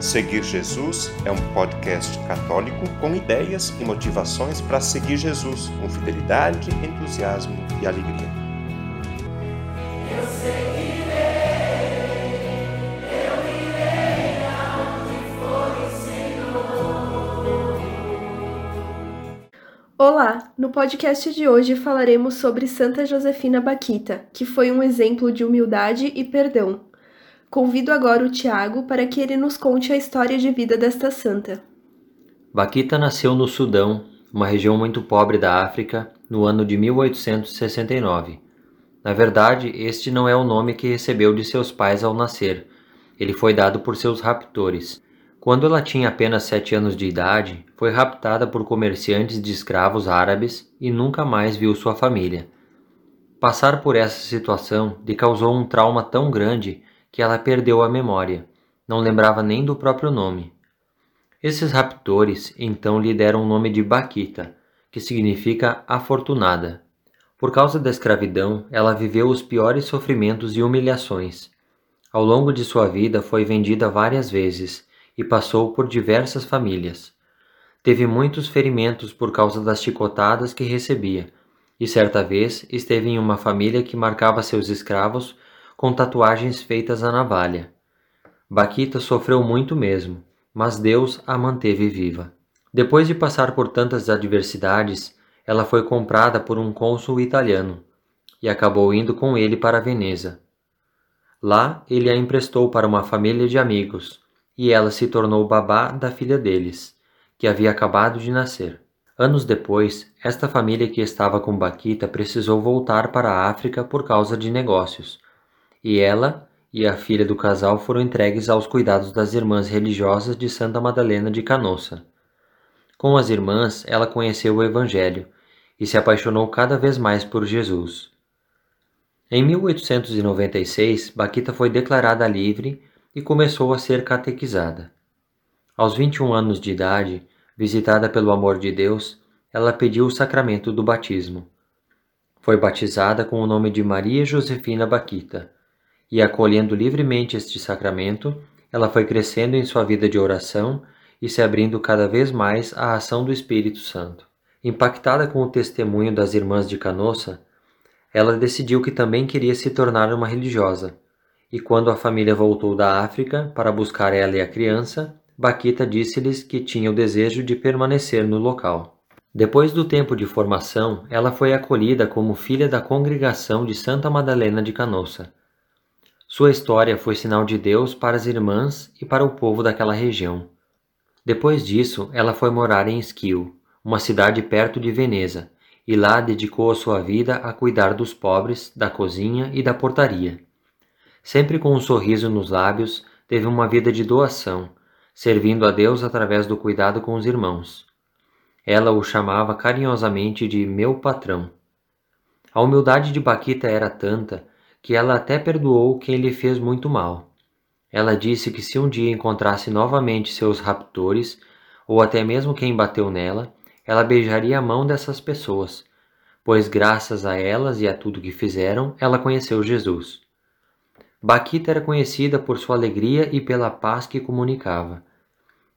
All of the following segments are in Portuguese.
Seguir Jesus é um podcast católico com ideias e motivações para seguir Jesus com fidelidade, entusiasmo e alegria. Eu seguirei, eu irei aonde for o Senhor. Olá! No podcast de hoje falaremos sobre Santa Josefina Baquita, que foi um exemplo de humildade e perdão. Convido agora o Tiago para que ele nos conte a história de vida desta santa. Baquita nasceu no Sudão, uma região muito pobre da África, no ano de 1869. Na verdade, este não é o nome que recebeu de seus pais ao nascer. Ele foi dado por seus raptores. Quando ela tinha apenas sete anos de idade, foi raptada por comerciantes de escravos árabes e nunca mais viu sua família. Passar por essa situação lhe causou um trauma tão grande que ela perdeu a memória, não lembrava nem do próprio nome. Esses raptores então lhe deram o nome de Baquita, que significa afortunada. Por causa da escravidão, ela viveu os piores sofrimentos e humilhações. Ao longo de sua vida foi vendida várias vezes e passou por diversas famílias. Teve muitos ferimentos por causa das chicotadas que recebia, e certa vez esteve em uma família que marcava seus escravos com tatuagens feitas à navalha. Baquita sofreu muito mesmo, mas Deus a manteve viva. Depois de passar por tantas adversidades, ela foi comprada por um cônsul italiano e acabou indo com ele para Veneza. Lá, ele a emprestou para uma família de amigos e ela se tornou babá da filha deles, que havia acabado de nascer. Anos depois, esta família que estava com Baquita precisou voltar para a África por causa de negócios e ela e a filha do casal foram entregues aos cuidados das irmãs religiosas de Santa Madalena de Canossa. Com as irmãs, ela conheceu o Evangelho e se apaixonou cada vez mais por Jesus. Em 1896, Baquita foi declarada livre e começou a ser catequizada. Aos 21 anos de idade, visitada pelo amor de Deus, ela pediu o sacramento do batismo. Foi batizada com o nome de Maria Josefina Baquita e acolhendo livremente este sacramento, ela foi crescendo em sua vida de oração e se abrindo cada vez mais à ação do Espírito Santo. Impactada com o testemunho das irmãs de Canossa, ela decidiu que também queria se tornar uma religiosa. E quando a família voltou da África para buscar ela e a criança, Baquita disse-lhes que tinha o desejo de permanecer no local. Depois do tempo de formação, ela foi acolhida como filha da congregação de Santa Madalena de Canossa sua história foi sinal de Deus para as irmãs e para o povo daquela região. Depois disso, ela foi morar em Schio, uma cidade perto de Veneza, e lá dedicou a sua vida a cuidar dos pobres, da cozinha e da portaria. Sempre com um sorriso nos lábios, teve uma vida de doação, servindo a Deus através do cuidado com os irmãos. Ela o chamava carinhosamente de meu patrão. A humildade de Baquita era tanta que ela até perdoou quem lhe fez muito mal. Ela disse que se um dia encontrasse novamente seus raptores, ou até mesmo quem bateu nela, ela beijaria a mão dessas pessoas, pois graças a elas e a tudo que fizeram, ela conheceu Jesus. Baquita era conhecida por sua alegria e pela paz que comunicava.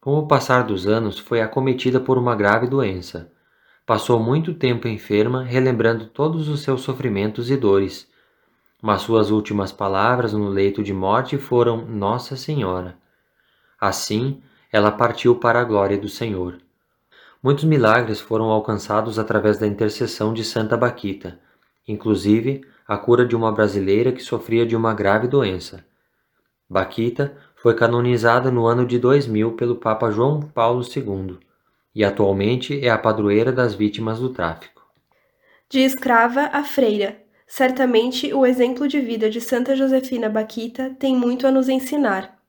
Com o passar dos anos, foi acometida por uma grave doença. Passou muito tempo enferma, relembrando todos os seus sofrimentos e dores, mas suas últimas palavras no leito de morte foram Nossa Senhora. Assim, ela partiu para a glória do Senhor. Muitos milagres foram alcançados através da intercessão de Santa Baquita, inclusive a cura de uma brasileira que sofria de uma grave doença. Baquita foi canonizada no ano de 2000 pelo Papa João Paulo II e atualmente é a padroeira das vítimas do tráfico. De escrava a freira, Certamente, o exemplo de vida de Santa Josefina Baquita tem muito a nos ensinar.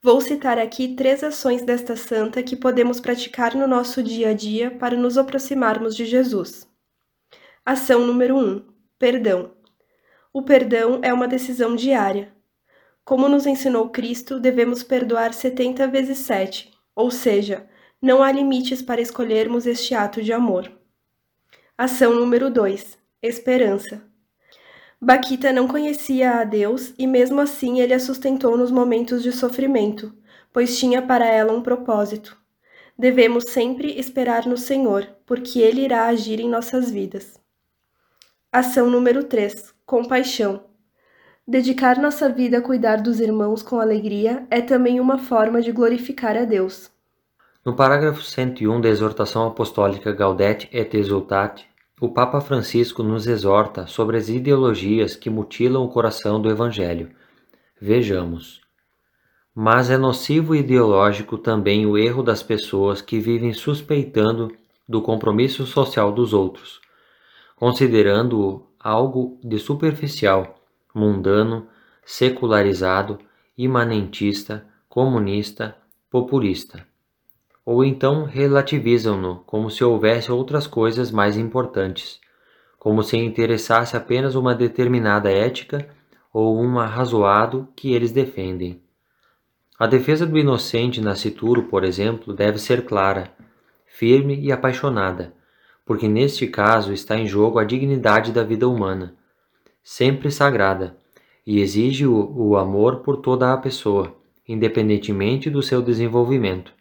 Vou citar aqui três ações desta santa que podemos praticar no nosso dia a dia para nos aproximarmos de Jesus. Ação número 1: um, Perdão. O perdão é uma decisão diária. Como nos ensinou Cristo, devemos perdoar 70 vezes 7, ou seja, não há limites para escolhermos este ato de amor. Ação número 2: Esperança. Baquita não conhecia a Deus e mesmo assim ele a sustentou nos momentos de sofrimento, pois tinha para ela um propósito. Devemos sempre esperar no Senhor, porque Ele irá agir em nossas vidas. Ação número 3: Compaixão. Dedicar nossa vida a cuidar dos irmãos com alegria é também uma forma de glorificar a Deus. No parágrafo 101 da exortação apostólica Gaudete et Exultate, o Papa Francisco nos exorta sobre as ideologias que mutilam o coração do Evangelho. Vejamos. Mas é nocivo e ideológico também o erro das pessoas que vivem suspeitando do compromisso social dos outros, considerando-o algo de superficial, mundano, secularizado, imanentista, comunista, populista ou então relativizam-no como se houvesse outras coisas mais importantes, como se interessasse apenas uma determinada ética ou um arrazoado que eles defendem. A defesa do inocente nascituro, por exemplo, deve ser clara, firme e apaixonada, porque neste caso está em jogo a dignidade da vida humana, sempre sagrada, e exige o, o amor por toda a pessoa, independentemente do seu desenvolvimento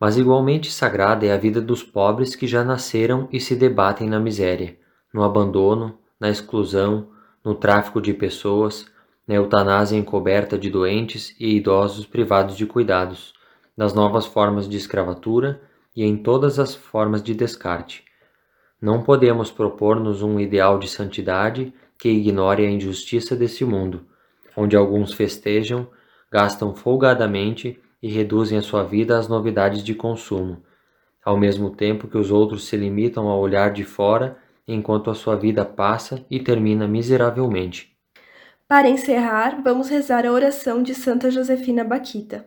mas igualmente sagrada é a vida dos pobres que já nasceram e se debatem na miséria, no abandono, na exclusão, no tráfico de pessoas, na eutanásia encoberta de doentes e idosos privados de cuidados, nas novas formas de escravatura e em todas as formas de descarte. Não podemos propor-nos um ideal de santidade que ignore a injustiça desse mundo, onde alguns festejam, gastam folgadamente e reduzem a sua vida às novidades de consumo, ao mesmo tempo que os outros se limitam a olhar de fora enquanto a sua vida passa e termina miseravelmente. Para encerrar, vamos rezar a oração de Santa Josefina Baquita.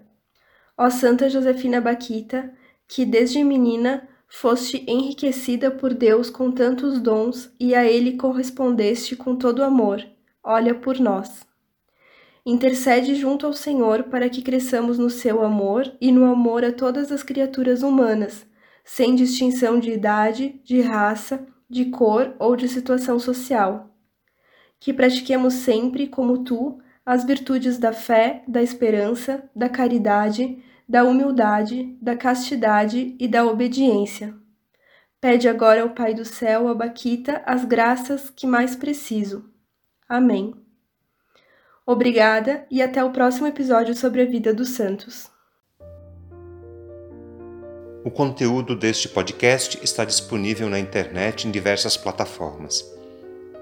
Ó Santa Josefina Baquita, que desde menina foste enriquecida por Deus com tantos dons e a Ele correspondeste com todo amor, olha por nós. Intercede junto ao Senhor para que cresçamos no seu amor e no amor a todas as criaturas humanas, sem distinção de idade, de raça, de cor ou de situação social. Que pratiquemos sempre, como tu, as virtudes da fé, da esperança, da caridade, da humildade, da castidade e da obediência. Pede agora ao Pai do céu, a Baquita, as graças que mais preciso. Amém. Obrigada e até o próximo episódio sobre a vida dos santos. O conteúdo deste podcast está disponível na internet em diversas plataformas.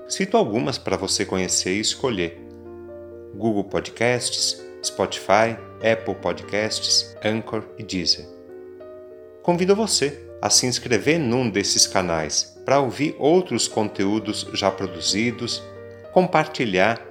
Cito algumas para você conhecer e escolher: Google Podcasts, Spotify, Apple Podcasts, Anchor e Deezer. Convido você a se inscrever num desses canais para ouvir outros conteúdos já produzidos, compartilhar